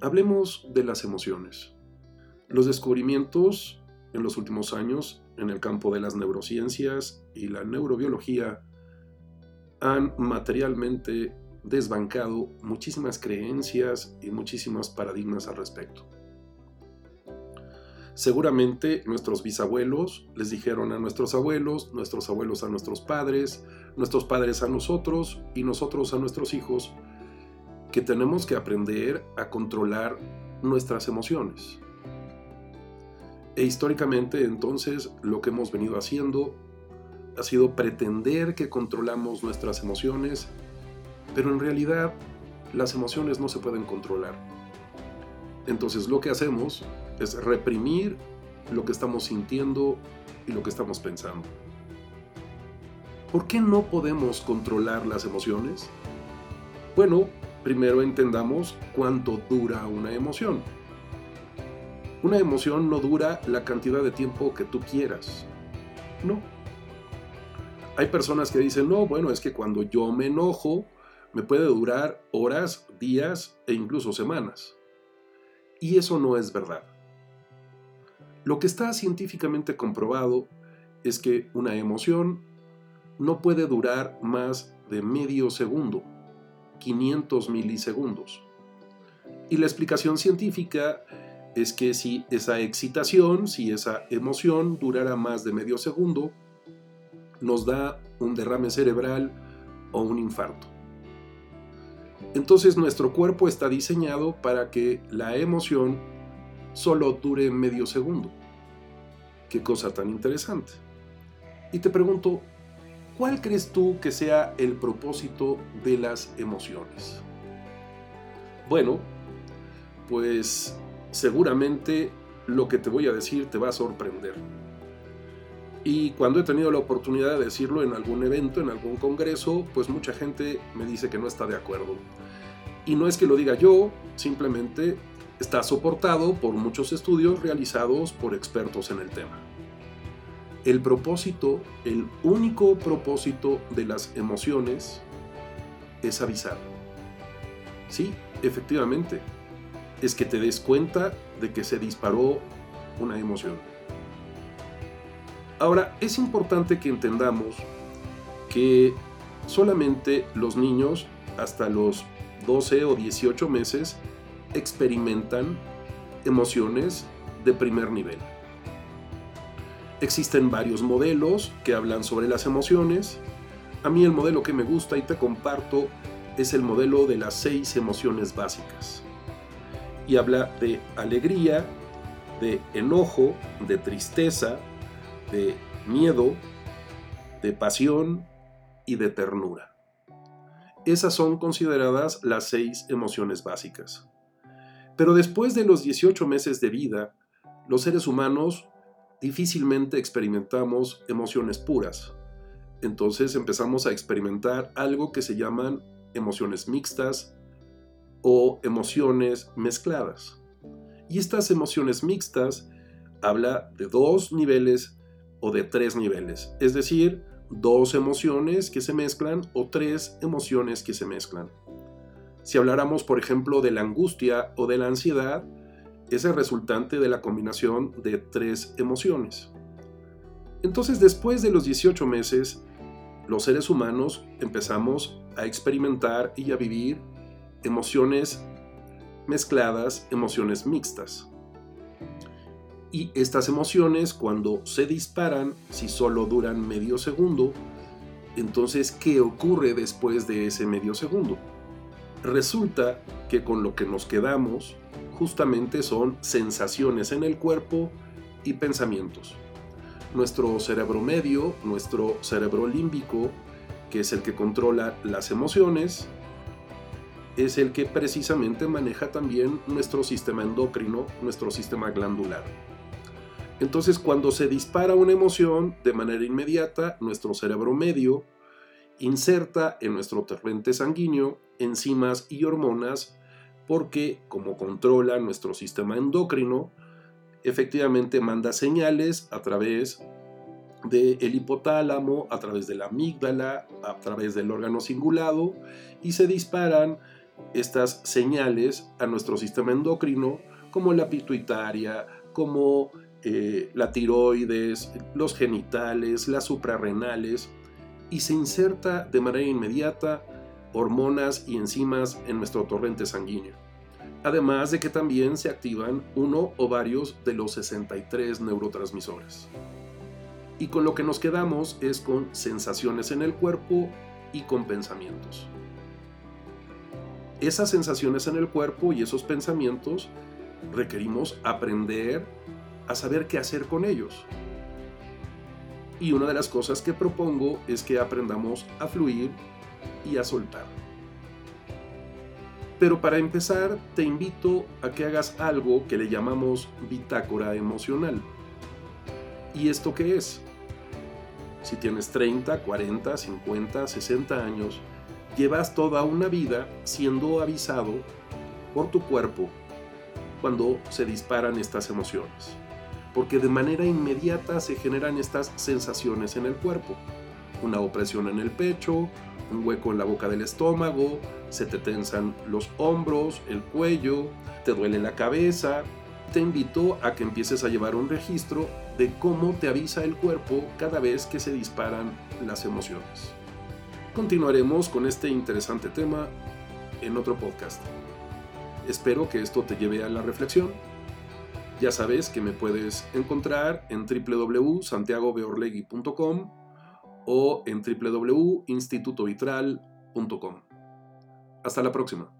Hablemos de las emociones. Los descubrimientos en los últimos años en el campo de las neurociencias y la neurobiología han materialmente desbancado muchísimas creencias y muchísimos paradigmas al respecto. Seguramente nuestros bisabuelos les dijeron a nuestros abuelos, nuestros abuelos a nuestros padres, nuestros padres a nosotros y nosotros a nuestros hijos que tenemos que aprender a controlar nuestras emociones. E históricamente entonces lo que hemos venido haciendo ha sido pretender que controlamos nuestras emociones, pero en realidad las emociones no se pueden controlar. Entonces lo que hacemos es reprimir lo que estamos sintiendo y lo que estamos pensando. ¿Por qué no podemos controlar las emociones? Bueno, primero entendamos cuánto dura una emoción. Una emoción no dura la cantidad de tiempo que tú quieras. No. Hay personas que dicen, no, bueno, es que cuando yo me enojo, me puede durar horas, días e incluso semanas. Y eso no es verdad. Lo que está científicamente comprobado es que una emoción no puede durar más de medio segundo, 500 milisegundos. Y la explicación científica es que si esa excitación, si esa emoción durara más de medio segundo, nos da un derrame cerebral o un infarto. Entonces nuestro cuerpo está diseñado para que la emoción solo dure medio segundo. Qué cosa tan interesante. Y te pregunto, ¿cuál crees tú que sea el propósito de las emociones? Bueno, pues seguramente lo que te voy a decir te va a sorprender. Y cuando he tenido la oportunidad de decirlo en algún evento, en algún congreso, pues mucha gente me dice que no está de acuerdo. Y no es que lo diga yo, simplemente está soportado por muchos estudios realizados por expertos en el tema. El propósito, el único propósito de las emociones es avisar. Sí, efectivamente, es que te des cuenta de que se disparó una emoción. Ahora, es importante que entendamos que solamente los niños hasta los 12 o 18 meses experimentan emociones de primer nivel. Existen varios modelos que hablan sobre las emociones. A mí el modelo que me gusta y te comparto es el modelo de las seis emociones básicas. Y habla de alegría, de enojo, de tristeza, de miedo, de pasión y de ternura. Esas son consideradas las seis emociones básicas. Pero después de los 18 meses de vida, los seres humanos difícilmente experimentamos emociones puras. Entonces empezamos a experimentar algo que se llaman emociones mixtas o emociones mezcladas. Y estas emociones mixtas habla de dos niveles o de tres niveles, es decir, dos emociones que se mezclan o tres emociones que se mezclan. Si habláramos, por ejemplo, de la angustia o de la ansiedad, es el resultante de la combinación de tres emociones. Entonces, después de los 18 meses, los seres humanos empezamos a experimentar y a vivir emociones mezcladas, emociones mixtas. Y estas emociones, cuando se disparan, si solo duran medio segundo, entonces, ¿qué ocurre después de ese medio segundo? Resulta que con lo que nos quedamos justamente son sensaciones en el cuerpo y pensamientos. Nuestro cerebro medio, nuestro cerebro límbico, que es el que controla las emociones, es el que precisamente maneja también nuestro sistema endocrino, nuestro sistema glandular. Entonces, cuando se dispara una emoción de manera inmediata, nuestro cerebro medio inserta en nuestro torrente sanguíneo enzimas y hormonas porque como controla nuestro sistema endocrino, efectivamente manda señales a través del hipotálamo a través de la amígdala, a través del órgano cingulado y se disparan estas señales a nuestro sistema endocrino como la pituitaria, como eh, la tiroides, los genitales, las suprarrenales y se inserta de manera inmediata hormonas y enzimas en nuestro torrente sanguíneo. Además de que también se activan uno o varios de los 63 neurotransmisores. Y con lo que nos quedamos es con sensaciones en el cuerpo y con pensamientos. Esas sensaciones en el cuerpo y esos pensamientos requerimos aprender a saber qué hacer con ellos. Y una de las cosas que propongo es que aprendamos a fluir y a soltar. Pero para empezar, te invito a que hagas algo que le llamamos bitácora emocional. ¿Y esto qué es? Si tienes 30, 40, 50, 60 años, llevas toda una vida siendo avisado por tu cuerpo cuando se disparan estas emociones. Porque de manera inmediata se generan estas sensaciones en el cuerpo. Una opresión en el pecho, un hueco en la boca del estómago, se te tensan los hombros, el cuello, te duele la cabeza. Te invito a que empieces a llevar un registro de cómo te avisa el cuerpo cada vez que se disparan las emociones. Continuaremos con este interesante tema en otro podcast. Espero que esto te lleve a la reflexión. Ya sabes que me puedes encontrar en www.santiagobeorlegui.com o en www.institutovitral.com. Hasta la próxima.